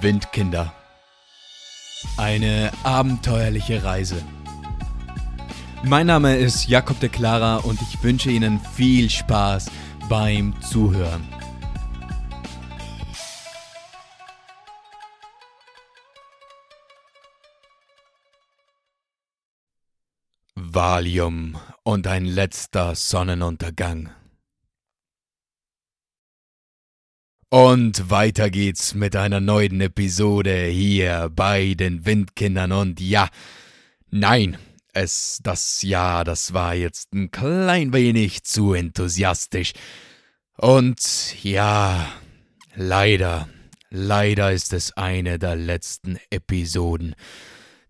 Windkinder. Eine abenteuerliche Reise. Mein Name ist Jakob de Clara und ich wünsche Ihnen viel Spaß beim Zuhören. Valium und ein letzter Sonnenuntergang. Und weiter geht's mit einer neuen Episode hier bei den Windkindern. Und ja, nein, es, das ja, das war jetzt ein klein wenig zu enthusiastisch. Und ja, leider, leider ist es eine der letzten Episoden.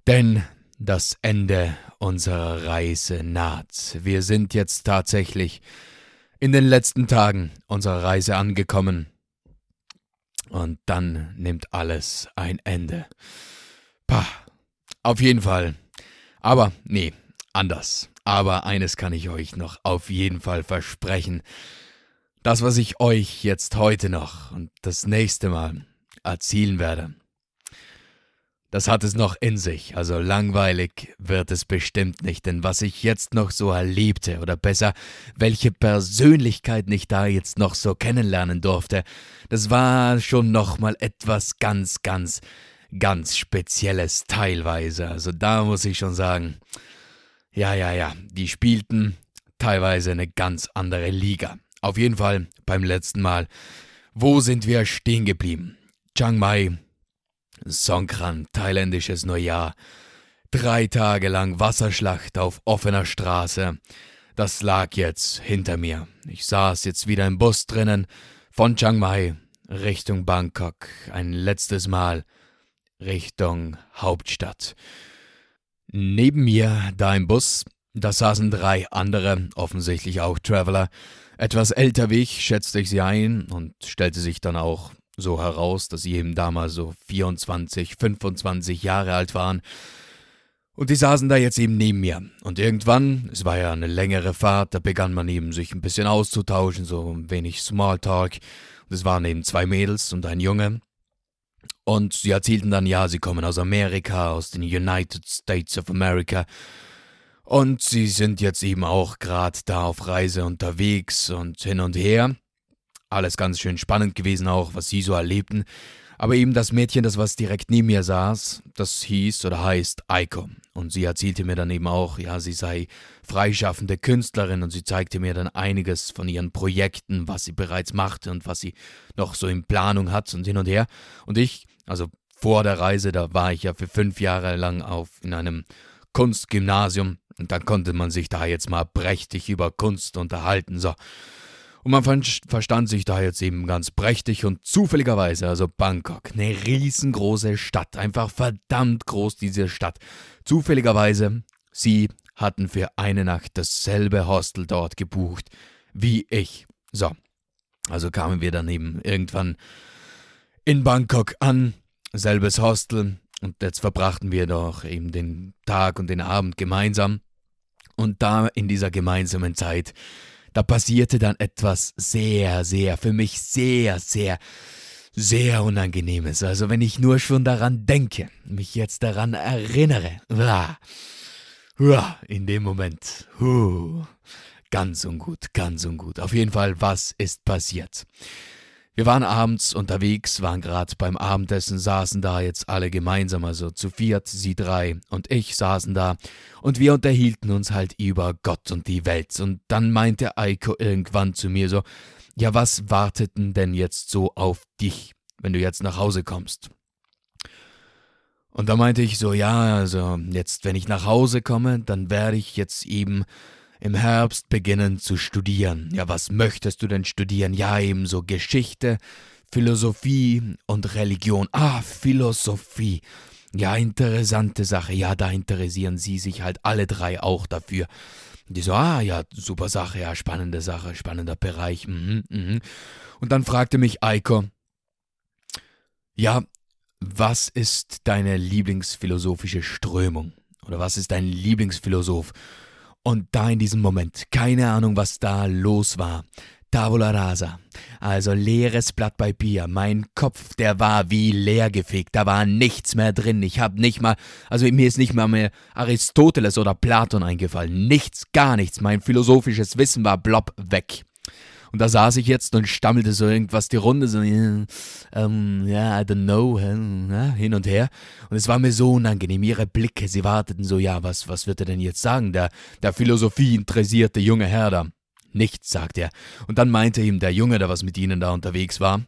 Denn das Ende unserer Reise naht. Wir sind jetzt tatsächlich in den letzten Tagen unserer Reise angekommen und dann nimmt alles ein Ende. Pah. Auf jeden Fall. Aber nee, anders. Aber eines kann ich euch noch auf jeden Fall versprechen. Das, was ich euch jetzt heute noch und das nächste Mal erzielen werde, das hat es noch in sich, also langweilig wird es bestimmt nicht, denn was ich jetzt noch so erlebte, oder besser, welche Persönlichkeit ich da jetzt noch so kennenlernen durfte, das war schon nochmal etwas ganz, ganz, ganz Spezielles teilweise. Also da muss ich schon sagen, ja, ja, ja, die spielten teilweise eine ganz andere Liga. Auf jeden Fall beim letzten Mal. Wo sind wir stehen geblieben? Chiang Mai Songkran, thailändisches Neujahr. Drei Tage lang Wasserschlacht auf offener Straße. Das lag jetzt hinter mir. Ich saß jetzt wieder im Bus drinnen von Chiang Mai Richtung Bangkok. Ein letztes Mal Richtung Hauptstadt. Neben mir, da im Bus, da saßen drei andere, offensichtlich auch Traveler. Etwas älter wie ich schätzte ich sie ein und stellte sich dann auch so heraus, dass sie eben damals so 24, 25 Jahre alt waren. Und die saßen da jetzt eben neben mir. Und irgendwann, es war ja eine längere Fahrt, da begann man eben sich ein bisschen auszutauschen, so ein wenig Smalltalk. Und es waren eben zwei Mädels und ein Junge. Und sie erzählten dann, ja, sie kommen aus Amerika, aus den United States of America. Und sie sind jetzt eben auch gerade da auf Reise unterwegs und hin und her. Alles ganz schön spannend gewesen auch, was sie so erlebten. Aber eben das Mädchen, das was direkt neben mir saß, das hieß oder heißt Eiko. Und sie erzählte mir dann eben auch, ja, sie sei freischaffende Künstlerin und sie zeigte mir dann einiges von ihren Projekten, was sie bereits machte und was sie noch so in Planung hat und hin und her. Und ich, also vor der Reise, da war ich ja für fünf Jahre lang auf in einem Kunstgymnasium und dann konnte man sich da jetzt mal prächtig über Kunst unterhalten. So. Und man verstand sich da jetzt eben ganz prächtig und zufälligerweise, also Bangkok, eine riesengroße Stadt, einfach verdammt groß diese Stadt. Zufälligerweise, sie hatten für eine Nacht dasselbe Hostel dort gebucht wie ich. So, also kamen wir dann eben irgendwann in Bangkok an, selbes Hostel, und jetzt verbrachten wir doch eben den Tag und den Abend gemeinsam. Und da in dieser gemeinsamen Zeit da passierte dann etwas sehr, sehr, für mich sehr, sehr, sehr Unangenehmes. Also wenn ich nur schon daran denke, mich jetzt daran erinnere, in dem Moment, ganz ungut, ganz ungut. Auf jeden Fall, was ist passiert? Wir waren abends unterwegs, waren gerade beim Abendessen, saßen da jetzt alle gemeinsam, also zu viert, sie drei und ich saßen da und wir unterhielten uns halt über Gott und die Welt. Und dann meinte Eiko irgendwann zu mir so, ja, was warteten denn jetzt so auf dich, wenn du jetzt nach Hause kommst? Und da meinte ich so, ja, also jetzt, wenn ich nach Hause komme, dann werde ich jetzt eben im Herbst beginnen zu studieren. Ja, was möchtest du denn studieren? Ja, ebenso Geschichte, Philosophie und Religion. Ah, Philosophie. Ja, interessante Sache. Ja, da interessieren sie sich halt alle drei auch dafür. Die so, ah, ja, super Sache, ja, spannende Sache, spannender Bereich. Mhm, mhm. Und dann fragte mich Eiko, ja, was ist deine Lieblingsphilosophische Strömung? Oder was ist dein Lieblingsphilosoph? Und da in diesem Moment, keine Ahnung, was da los war, Tavola rasa. Also leeres Blatt bei Bier. Mein Kopf, der war wie leergefegt. Da war nichts mehr drin. Ich hab nicht mal, also mir ist nicht mal mehr Aristoteles oder Platon eingefallen. Nichts, gar nichts. Mein philosophisches Wissen war blob weg. Und da saß ich jetzt und stammelte so irgendwas die Runde, so, ja, ähm, ja, I don't know, hin und her. Und es war mir so unangenehm. Ihre Blicke, sie warteten so, ja, was, was wird er denn jetzt sagen, der, der Philosophie interessierte junge Herr da? Nichts, sagt er. Und dann meinte ihm der Junge, der was mit ihnen da unterwegs war,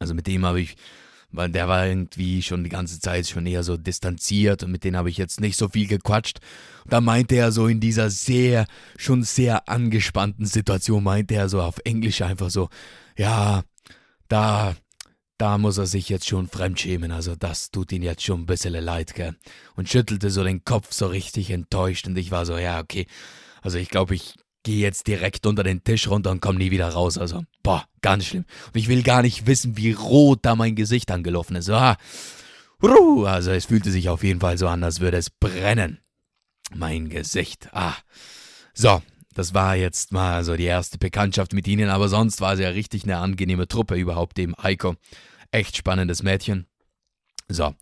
also mit dem habe ich weil der war irgendwie schon die ganze Zeit schon eher so distanziert und mit denen habe ich jetzt nicht so viel gequatscht. Und da meinte er so in dieser sehr, schon sehr angespannten Situation, meinte er so auf Englisch einfach so, ja, da, da muss er sich jetzt schon fremdschämen, also das tut ihn jetzt schon ein bisschen leid, gell. Und schüttelte so den Kopf so richtig enttäuscht und ich war so, ja, okay, also ich glaube, ich gehe jetzt direkt unter den Tisch runter und komme nie wieder raus. Also, boah, ganz schlimm. Und ich will gar nicht wissen, wie rot da mein Gesicht angelaufen ist. Ah, also es fühlte sich auf jeden Fall so an, als würde es brennen. Mein Gesicht. Ah. So, das war jetzt mal so die erste Bekanntschaft mit ihnen, aber sonst war sie ja richtig eine angenehme Truppe überhaupt, dem Eiko. Echt spannendes Mädchen. So.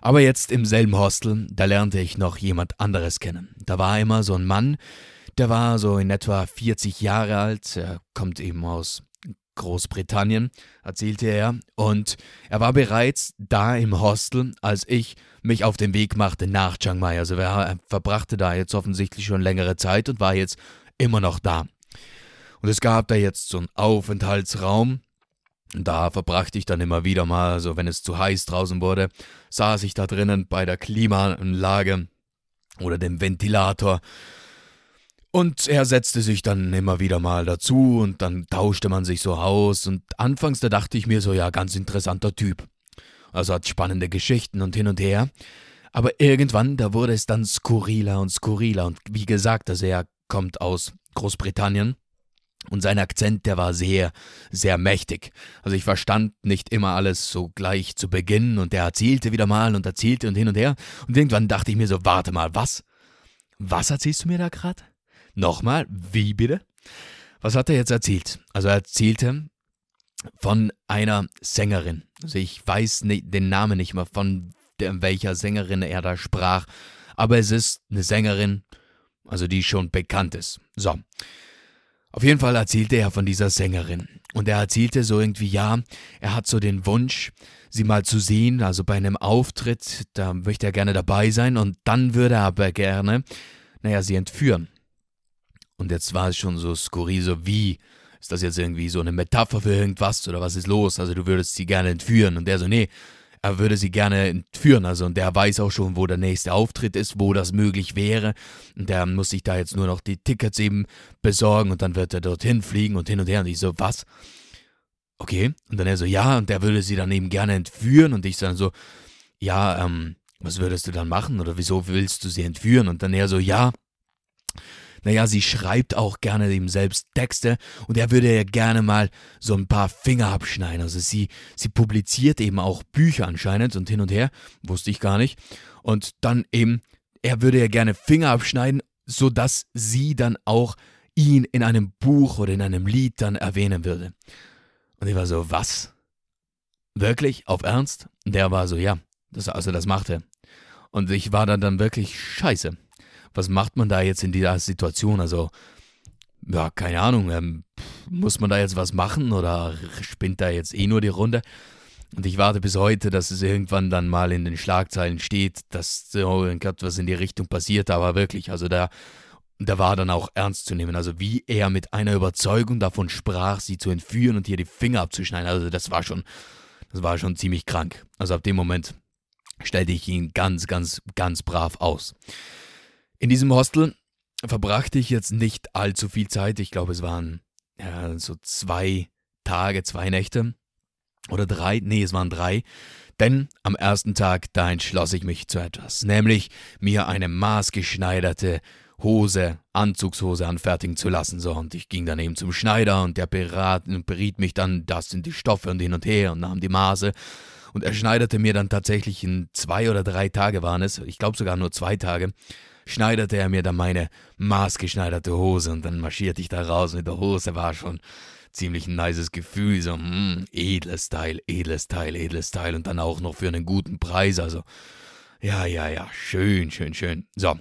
Aber jetzt im selben Hostel, da lernte ich noch jemand anderes kennen. Da war immer so ein Mann, der war so in etwa 40 Jahre alt, er kommt eben aus Großbritannien, erzählte er, und er war bereits da im Hostel, als ich mich auf den Weg machte nach Chiang Mai. Also er verbrachte da jetzt offensichtlich schon längere Zeit und war jetzt immer noch da. Und es gab da jetzt so einen Aufenthaltsraum, da verbrachte ich dann immer wieder mal, also wenn es zu heiß draußen wurde, saß ich da drinnen bei der Klimaanlage oder dem Ventilator und er setzte sich dann immer wieder mal dazu und dann tauschte man sich so aus und anfangs da dachte ich mir so, ja, ganz interessanter Typ. Also hat spannende Geschichten und hin und her. Aber irgendwann, da wurde es dann skurriler und skurriler und wie gesagt, also er kommt aus Großbritannien und sein Akzent, der war sehr, sehr mächtig. Also ich verstand nicht immer alles so gleich zu Beginn und er erzählte wieder mal und erzählte und hin und her und irgendwann dachte ich mir so, warte mal, was? Was erzählst du mir da gerade? Nochmal, wie bitte? Was hat er jetzt erzählt? Also er erzählte von einer Sängerin. Also ich weiß den Namen nicht mehr, von welcher Sängerin er da sprach. Aber es ist eine Sängerin, also die schon bekannt ist. So. Auf jeden Fall erzählte er von dieser Sängerin. Und er erzählte so irgendwie, ja, er hat so den Wunsch, sie mal zu sehen, also bei einem Auftritt, da möchte er gerne dabei sein und dann würde er aber gerne, naja, sie entführen. Und jetzt war es schon so skurril, so wie, ist das jetzt irgendwie so eine Metapher für irgendwas oder was ist los? Also du würdest sie gerne entführen. Und der so, nee, er würde sie gerne entführen. Also und der weiß auch schon, wo der nächste Auftritt ist, wo das möglich wäre. Und der muss sich da jetzt nur noch die Tickets eben besorgen und dann wird er dorthin fliegen und hin und her. Und ich so, was? Okay. Und dann er so, ja, und der würde sie dann eben gerne entführen. Und ich dann so, ja, ähm, was würdest du dann machen? Oder wieso willst du sie entführen? Und dann er so, ja, naja, sie schreibt auch gerne ihm selbst Texte und er würde ja gerne mal so ein paar Finger abschneiden. Also sie, sie publiziert eben auch Bücher anscheinend und hin und her, wusste ich gar nicht. Und dann eben, er würde ja gerne Finger abschneiden, sodass sie dann auch ihn in einem Buch oder in einem Lied dann erwähnen würde. Und ich war so, was? Wirklich? Auf Ernst? Und der war so, ja, das, also das macht er. Und ich war dann dann wirklich scheiße was macht man da jetzt in dieser Situation? Also, ja, keine Ahnung, ähm, muss man da jetzt was machen oder spinnt da jetzt eh nur die Runde? Und ich warte bis heute, dass es irgendwann dann mal in den Schlagzeilen steht, dass so irgendwas in die Richtung passiert, aber wirklich, also da, da war dann auch ernst zu nehmen. Also wie er mit einer Überzeugung davon sprach, sie zu entführen und ihr die Finger abzuschneiden, also das war schon, das war schon ziemlich krank. Also ab dem Moment stellte ich ihn ganz, ganz, ganz brav aus. In diesem Hostel verbrachte ich jetzt nicht allzu viel Zeit. Ich glaube, es waren ja, so zwei Tage, zwei Nächte oder drei. Nee, es waren drei. Denn am ersten Tag, da entschloss ich mich zu etwas, nämlich mir eine maßgeschneiderte Hose, Anzugshose anfertigen zu lassen. So, und ich ging dann eben zum Schneider und der berat, beriet mich dann, das sind die Stoffe und hin und her und nahm die Maße. Und er schneiderte mir dann tatsächlich in zwei oder drei Tage waren es, ich glaube sogar nur zwei Tage, schneiderte er mir dann meine maßgeschneiderte Hose und dann marschierte ich da raus mit der Hose, war schon ziemlich ein nices Gefühl, so, mm, edles Teil, edles Teil, edles Teil und dann auch noch für einen guten Preis, also, ja, ja, ja, schön, schön, schön. So,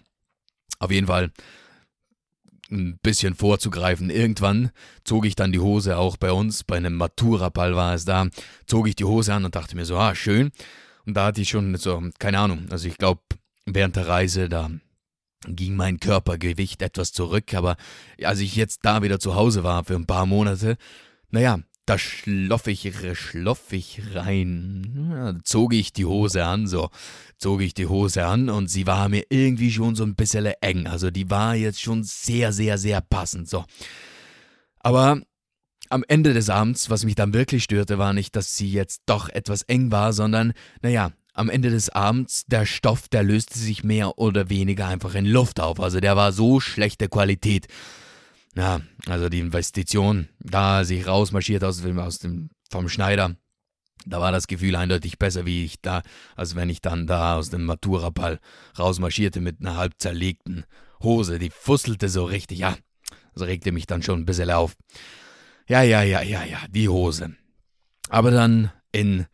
auf jeden Fall ein bisschen vorzugreifen. Irgendwann zog ich dann die Hose auch bei uns, bei einem Matura-Ball war es da, zog ich die Hose an und dachte mir so, ah, schön. Und da hatte ich schon so, keine Ahnung, also ich glaube, während der Reise, da ging mein Körpergewicht etwas zurück, aber als ich jetzt da wieder zu Hause war für ein paar Monate, naja, da schloff ich, schloff ich rein, ja, zog ich die Hose an, so, zog ich die Hose an und sie war mir irgendwie schon so ein bisschen eng, also die war jetzt schon sehr, sehr, sehr passend, so. Aber am Ende des Abends, was mich dann wirklich störte, war nicht, dass sie jetzt doch etwas eng war, sondern, naja, am Ende des Abends, der Stoff, der löste sich mehr oder weniger einfach in Luft auf. Also der war so schlechte Qualität. Ja, also die Investition, da sich rausmarschiert aus, aus dem, vom Schneider, da war das Gefühl eindeutig besser, wie ich da, als wenn ich dann da aus dem Maturaball rausmarschierte mit einer halb zerlegten Hose. Die fusselte so richtig, ja. Das regte mich dann schon ein bisschen auf. Ja, ja, ja, ja, ja, die Hose. Aber dann in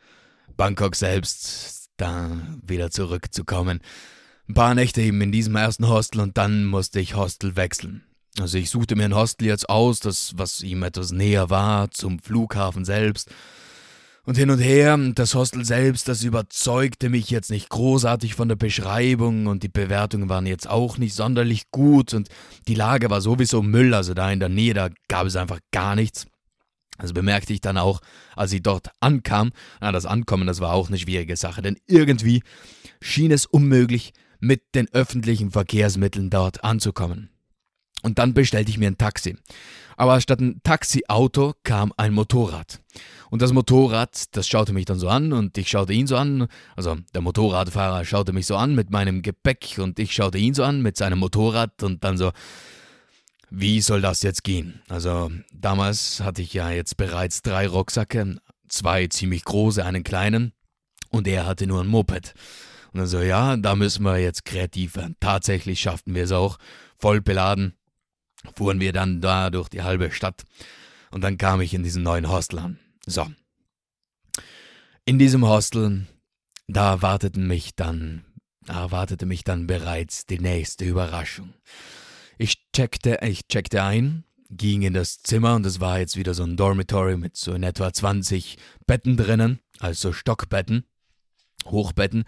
Bangkok selbst da wieder zurückzukommen. Ein paar Nächte eben in diesem ersten Hostel und dann musste ich Hostel wechseln. Also ich suchte mir ein Hostel jetzt aus, das was ihm etwas näher war, zum Flughafen selbst. Und hin und her, das Hostel selbst, das überzeugte mich jetzt nicht großartig von der Beschreibung und die Bewertungen waren jetzt auch nicht sonderlich gut und die Lage war sowieso Müll, also da in der Nähe, da gab es einfach gar nichts. Also bemerkte ich dann auch, als ich dort ankam, na, das Ankommen, das war auch eine schwierige Sache, denn irgendwie schien es unmöglich, mit den öffentlichen Verkehrsmitteln dort anzukommen. Und dann bestellte ich mir ein Taxi. Aber statt ein Taxiauto kam ein Motorrad. Und das Motorrad, das schaute mich dann so an und ich schaute ihn so an. Also der Motorradfahrer schaute mich so an mit meinem Gepäck und ich schaute ihn so an mit seinem Motorrad und dann so, wie soll das jetzt gehen? Also damals hatte ich ja jetzt bereits drei Rucksäcke, zwei ziemlich große, einen kleinen und er hatte nur ein Moped. Und dann so, ja, da müssen wir jetzt kreativ werden. Tatsächlich schafften wir es auch, voll beladen, fuhren wir dann da durch die halbe Stadt und dann kam ich in diesen neuen Hostel an. So. In diesem Hostel, da warteten mich dann, da erwartete mich dann bereits die nächste Überraschung. Ich checkte, ich checkte ein, ging in das Zimmer und es war jetzt wieder so ein Dormitory mit so in etwa 20 Betten drinnen, also Stockbetten, Hochbetten.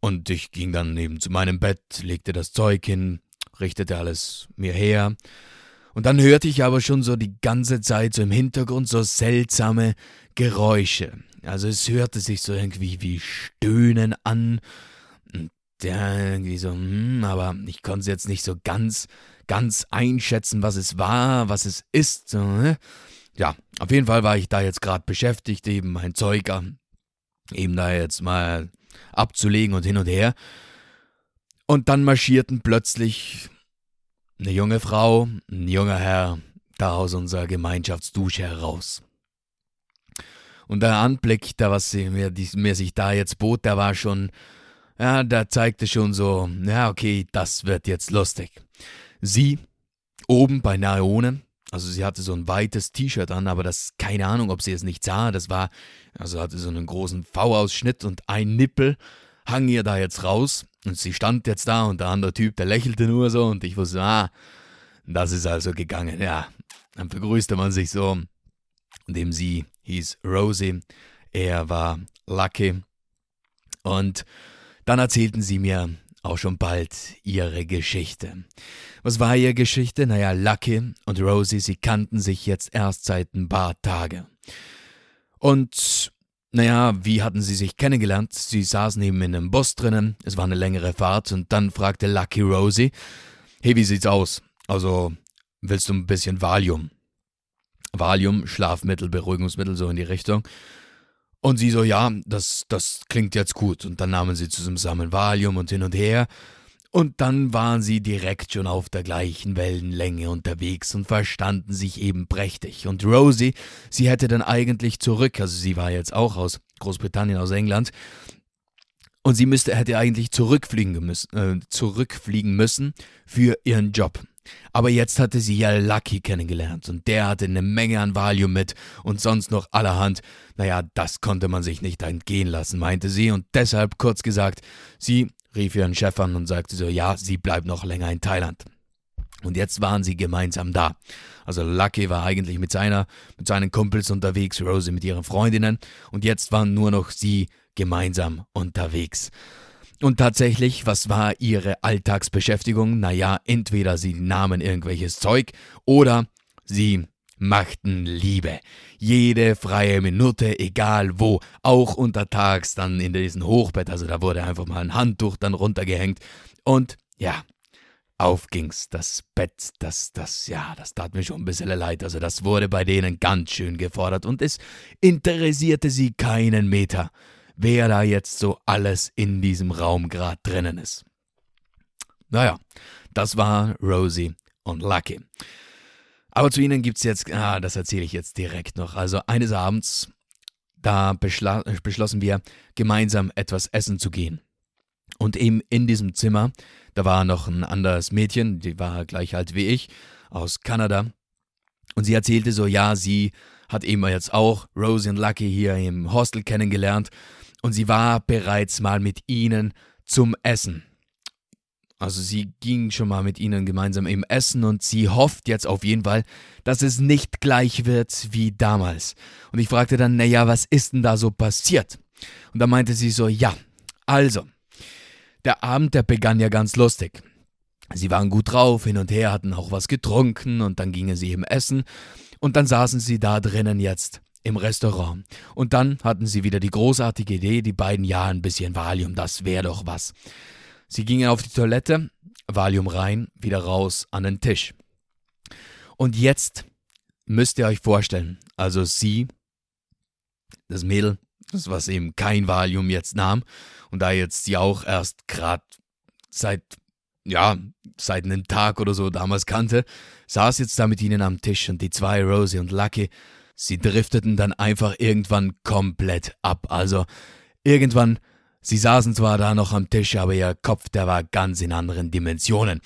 Und ich ging dann eben zu meinem Bett, legte das Zeug hin, richtete alles mir her. Und dann hörte ich aber schon so die ganze Zeit so im Hintergrund so seltsame Geräusche. Also es hörte sich so irgendwie wie Stöhnen an. Und ja, irgendwie so, hm, aber ich konnte es jetzt nicht so ganz ganz einschätzen, was es war, was es ist. Ne? Ja, auf jeden Fall war ich da jetzt gerade beschäftigt, eben mein Zeug eben da jetzt mal abzulegen und hin und her. Und dann marschierten plötzlich eine junge Frau, ein junger Herr da aus unserer Gemeinschaftsdusche heraus. Und der Anblick, da was mir, mir sich da jetzt bot, der war schon, ja, der zeigte schon so, ja, okay, das wird jetzt lustig. Sie oben bei Naone, also sie hatte so ein weites T-Shirt an, aber das, keine Ahnung, ob sie es nicht sah, das war, also hatte so einen großen V-Ausschnitt und ein Nippel hang ihr da jetzt raus. Und sie stand jetzt da und der andere Typ, der lächelte nur so und ich wusste, ah, das ist also gegangen, ja. Dann begrüßte man sich so, indem sie hieß Rosie, er war Lucky. Und dann erzählten sie mir auch schon bald ihre Geschichte. Was war ihre Geschichte? Naja, Lucky und Rosie, sie kannten sich jetzt erst seit ein paar Tagen. Und naja, wie hatten sie sich kennengelernt? Sie saßen eben in einem Bus drinnen, es war eine längere Fahrt und dann fragte Lucky Rosie, hey, wie sieht's aus? Also, willst du ein bisschen Valium? Valium, Schlafmittel, Beruhigungsmittel, so in die Richtung. Und sie so, ja, das, das klingt jetzt gut. Und dann nahmen sie zusammen Valium und hin und her. Und dann waren sie direkt schon auf der gleichen Wellenlänge unterwegs und verstanden sich eben prächtig. Und Rosie, sie hätte dann eigentlich zurück, also sie war jetzt auch aus Großbritannien, aus England. Und sie müsste, hätte eigentlich zurückfliegen müssen, äh, zurückfliegen müssen für ihren Job. Aber jetzt hatte sie ja Lucky kennengelernt und der hatte eine Menge an Valium mit und sonst noch allerhand. Naja, das konnte man sich nicht entgehen lassen, meinte sie und deshalb kurz gesagt, sie rief ihren Chef an und sagte so, ja, sie bleibt noch länger in Thailand. Und jetzt waren sie gemeinsam da. Also Lucky war eigentlich mit seiner, mit seinen Kumpels unterwegs, Rosie mit ihren Freundinnen und jetzt waren nur noch sie gemeinsam unterwegs. Und tatsächlich, was war ihre Alltagsbeschäftigung? Naja, entweder sie nahmen irgendwelches Zeug oder sie machten Liebe. Jede freie Minute, egal wo, auch untertags dann in diesem Hochbett, also da wurde einfach mal ein Handtuch dann runtergehängt und ja, auf ging's. Das Bett, das, das, ja, das tat mir schon ein bisschen leid. Also das wurde bei denen ganz schön gefordert und es interessierte sie keinen Meter wer da jetzt so alles in diesem Raum gerade drinnen ist. Naja, das war Rosie und Lucky. Aber zu ihnen gibt es jetzt, ah, das erzähle ich jetzt direkt noch. Also eines Abends, da beschlossen wir, gemeinsam etwas essen zu gehen. Und eben in diesem Zimmer, da war noch ein anderes Mädchen, die war gleich alt wie ich, aus Kanada. Und sie erzählte so, ja, sie hat eben jetzt auch Rosie und Lucky hier im Hostel kennengelernt und sie war bereits mal mit ihnen zum Essen. Also sie ging schon mal mit ihnen gemeinsam im Essen und sie hofft jetzt auf jeden Fall, dass es nicht gleich wird wie damals. Und ich fragte dann, naja, was ist denn da so passiert? Und da meinte sie so, ja, also, der Abend, der begann ja ganz lustig. Sie waren gut drauf, hin und her, hatten auch was getrunken und dann gingen sie eben essen und dann saßen sie da drinnen jetzt im Restaurant. Und dann hatten sie wieder die großartige Idee, die beiden ja ein bisschen Valium, das wäre doch was. Sie gingen auf die Toilette, Valium rein, wieder raus an den Tisch. Und jetzt müsst ihr euch vorstellen, also sie, das Mädel, das was eben kein Valium jetzt nahm und da jetzt sie auch erst gerade seit ja, seit einem Tag oder so damals kannte, saß jetzt da mit ihnen am Tisch und die zwei, Rosie und Lucky, Sie drifteten dann einfach irgendwann komplett ab. Also irgendwann, sie saßen zwar da noch am Tisch, aber ihr Kopf, der war ganz in anderen Dimensionen.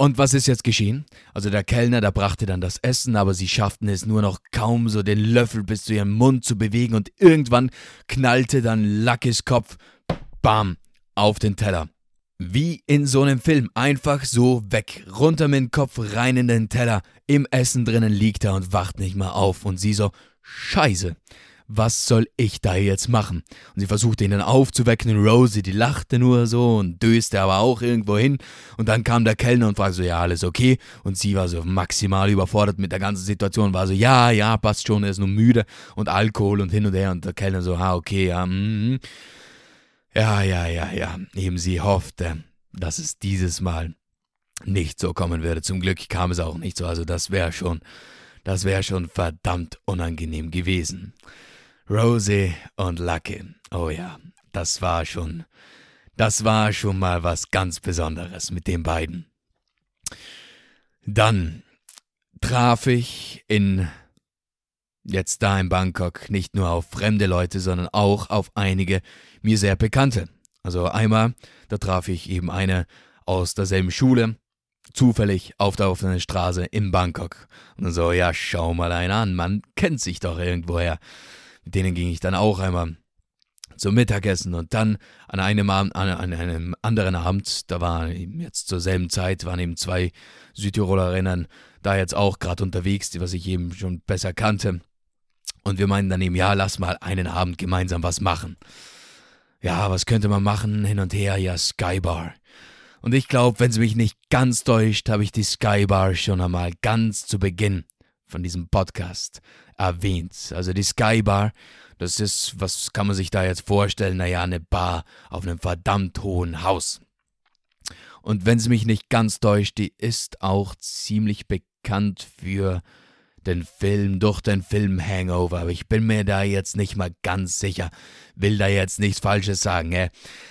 Und was ist jetzt geschehen? Also der Kellner, der brachte dann das Essen, aber sie schafften es nur noch kaum so den Löffel bis zu ihrem Mund zu bewegen und irgendwann knallte dann Luckys Kopf, bam, auf den Teller. Wie in so einem Film, einfach so weg, runter mit dem Kopf, rein in den Teller, im Essen drinnen liegt er und wacht nicht mehr auf und sie so, scheiße, was soll ich da jetzt machen? Und sie versuchte ihn dann aufzuwecken und Rosie, die lachte nur so und döste aber auch irgendwo hin und dann kam der Kellner und fragte so, ja, alles okay? Und sie war so maximal überfordert mit der ganzen Situation, war so, ja, ja, passt schon, er ist nur müde und Alkohol und hin und her und der Kellner so, ah, okay, ja, mhm. Mm ja, ja, ja, ja. Eben sie hoffte, dass es dieses Mal nicht so kommen würde. Zum Glück kam es auch nicht so. Also das wäre schon, das wäre schon verdammt unangenehm gewesen. Rosie und Lucky. Oh ja, das war schon, das war schon mal was ganz Besonderes mit den beiden. Dann traf ich in jetzt da in Bangkok nicht nur auf fremde Leute, sondern auch auf einige mir sehr bekannte. Also einmal, da traf ich eben eine aus derselben Schule, zufällig auf der offenen Straße in Bangkok. Und so, ja, schau mal einen an, man kennt sich doch irgendwoher. Mit denen ging ich dann auch einmal zum Mittagessen und dann an einem, Abend, an, an einem anderen Abend, da war jetzt zur selben Zeit, waren eben zwei Südtirolerinnen da jetzt auch gerade unterwegs, die was ich eben schon besser kannte. Und wir meinten dann eben, ja, lass mal einen Abend gemeinsam was machen. Ja, was könnte man machen? Hin und her, ja, Skybar. Und ich glaube, wenn es mich nicht ganz täuscht, habe ich die Skybar schon einmal ganz zu Beginn von diesem Podcast erwähnt. Also die Skybar, das ist, was kann man sich da jetzt vorstellen? Naja, eine Bar auf einem verdammt hohen Haus. Und wenn es mich nicht ganz täuscht, die ist auch ziemlich bekannt für den Film, durch den Film Hangover, aber ich bin mir da jetzt nicht mal ganz sicher. Will da jetzt nichts Falsches sagen, äh.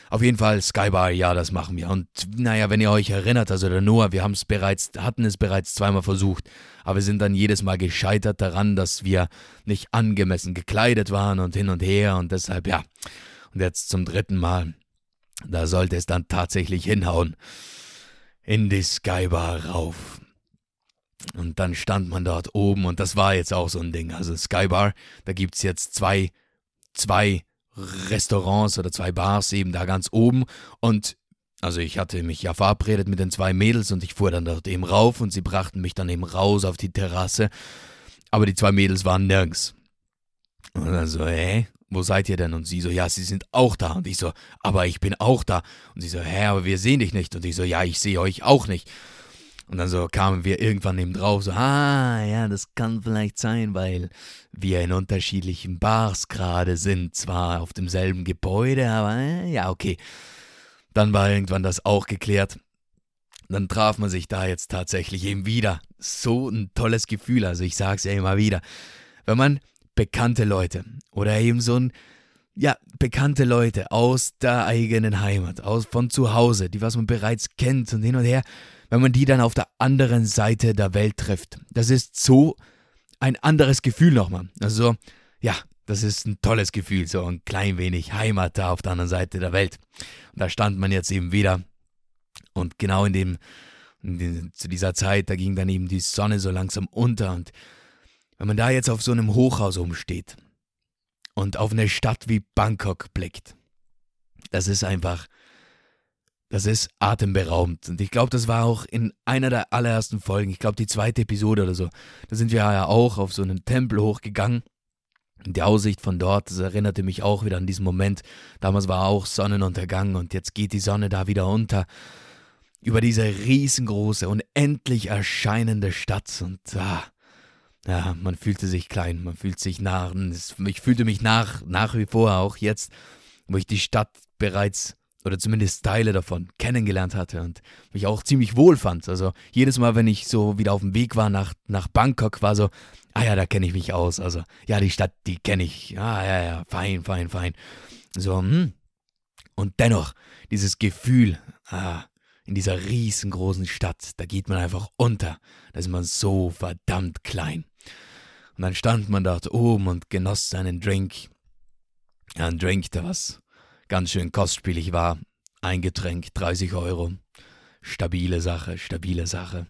Auf jeden Fall Skybar, ja, das machen wir. Und naja, wenn ihr euch erinnert, also der Noah, wir haben es bereits, hatten es bereits zweimal versucht, aber wir sind dann jedes Mal gescheitert daran, dass wir nicht angemessen gekleidet waren und hin und her und deshalb, ja. Und jetzt zum dritten Mal Da sollte es dann tatsächlich hinhauen. In die Skybar rauf. Und dann stand man dort oben und das war jetzt auch so ein Ding. Also Skybar, da gibt es jetzt zwei, zwei Restaurants oder zwei Bars eben da ganz oben. Und also ich hatte mich ja verabredet mit den zwei Mädels und ich fuhr dann dort eben rauf und sie brachten mich dann eben raus auf die Terrasse. Aber die zwei Mädels waren nirgends. Und dann so, hä? Wo seid ihr denn? Und sie so, ja, sie sind auch da. Und ich so, aber ich bin auch da. Und sie so, hä, aber wir sehen dich nicht. Und ich so, ja, ich sehe euch auch nicht. Und dann so kamen wir irgendwann eben drauf, so, ah, ja, das kann vielleicht sein, weil wir in unterschiedlichen Bars gerade sind. Zwar auf demselben Gebäude, aber äh, ja, okay. Dann war irgendwann das auch geklärt. Dann traf man sich da jetzt tatsächlich eben wieder. So ein tolles Gefühl, also ich sag's ja immer wieder. Wenn man bekannte Leute oder eben so ein, ja, bekannte Leute aus der eigenen Heimat, aus von zu Hause, die was man bereits kennt und hin und her, wenn man die dann auf der anderen Seite der Welt trifft. Das ist so ein anderes Gefühl nochmal. Also, ja, das ist ein tolles Gefühl, so ein klein wenig Heimat da auf der anderen Seite der Welt. Und da stand man jetzt eben wieder. Und genau in dem, in dem, zu dieser Zeit, da ging dann eben die Sonne so langsam unter. Und wenn man da jetzt auf so einem Hochhaus umsteht und auf eine Stadt wie Bangkok blickt, das ist einfach, das ist atemberaubend. Und ich glaube, das war auch in einer der allerersten Folgen, ich glaube die zweite Episode oder so. Da sind wir ja auch auf so einen Tempel hochgegangen. Die Aussicht von dort, das erinnerte mich auch wieder an diesen Moment. Damals war auch Sonnenuntergang und jetzt geht die Sonne da wieder unter. Über diese riesengroße, unendlich erscheinende Stadt. Und ah, ja, man fühlte sich klein, man fühlt sich nah. Ich fühlte mich nach, nach wie vor auch jetzt, wo ich die Stadt bereits oder zumindest Teile davon kennengelernt hatte und mich auch ziemlich wohl fand. Also jedes Mal, wenn ich so wieder auf dem Weg war nach, nach Bangkok, war so, ah ja, da kenne ich mich aus. Also ja, die Stadt, die kenne ich. Ah ja, ja, fein, fein, fein. So, hm. Und dennoch, dieses Gefühl, ah, in dieser riesengroßen Stadt, da geht man einfach unter. Da ist man so verdammt klein. Und dann stand man dort oben und genoss seinen Drink. Ja, ein Drink, der was ganz schön kostspielig war. Ein Getränk, 30 Euro. Stabile Sache, stabile Sache.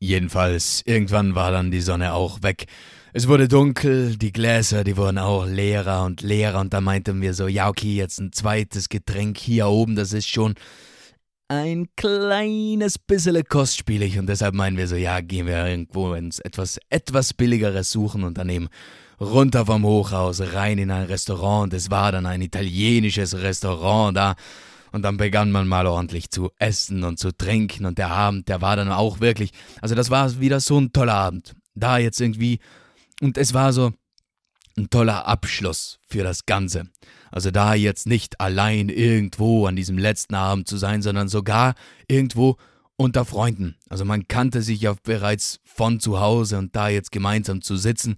Jedenfalls, irgendwann war dann die Sonne auch weg. Es wurde dunkel, die Gläser, die wurden auch leerer und leerer und da meinten wir so, ja okay, jetzt ein zweites Getränk hier oben, das ist schon ein kleines bisschen kostspielig und deshalb meinen wir so, ja, gehen wir irgendwo ins etwas, etwas billigeres suchen und dann eben runter vom Hochhaus, rein in ein Restaurant. Es war dann ein italienisches Restaurant da. Und dann begann man mal ordentlich zu essen und zu trinken. Und der Abend, der war dann auch wirklich, also das war wieder so ein toller Abend. Da jetzt irgendwie, und es war so ein toller Abschluss für das Ganze. Also da jetzt nicht allein irgendwo an diesem letzten Abend zu sein, sondern sogar irgendwo unter Freunden. Also man kannte sich ja bereits von zu Hause und da jetzt gemeinsam zu sitzen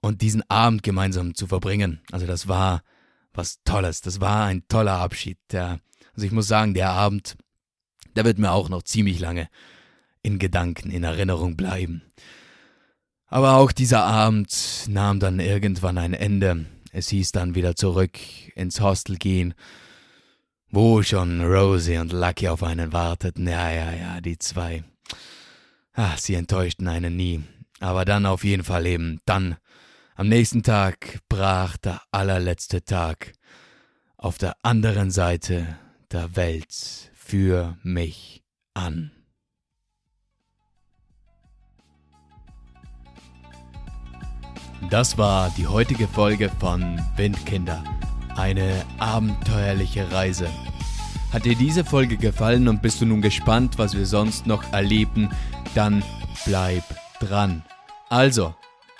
und diesen Abend gemeinsam zu verbringen. Also das war was Tolles. Das war ein toller Abschied. Der, also ich muss sagen, der Abend, der wird mir auch noch ziemlich lange in Gedanken, in Erinnerung bleiben. Aber auch dieser Abend nahm dann irgendwann ein Ende. Es hieß dann wieder zurück ins Hostel gehen, wo schon Rosie und Lucky auf einen warteten. Ja, ja, ja, die zwei. Ach, sie enttäuschten einen nie. Aber dann auf jeden Fall eben, dann am nächsten Tag brach der allerletzte Tag auf der anderen Seite der Welt für mich an. Das war die heutige Folge von Windkinder. Eine abenteuerliche Reise. Hat dir diese Folge gefallen und bist du nun gespannt, was wir sonst noch erleben, dann bleib dran. Also,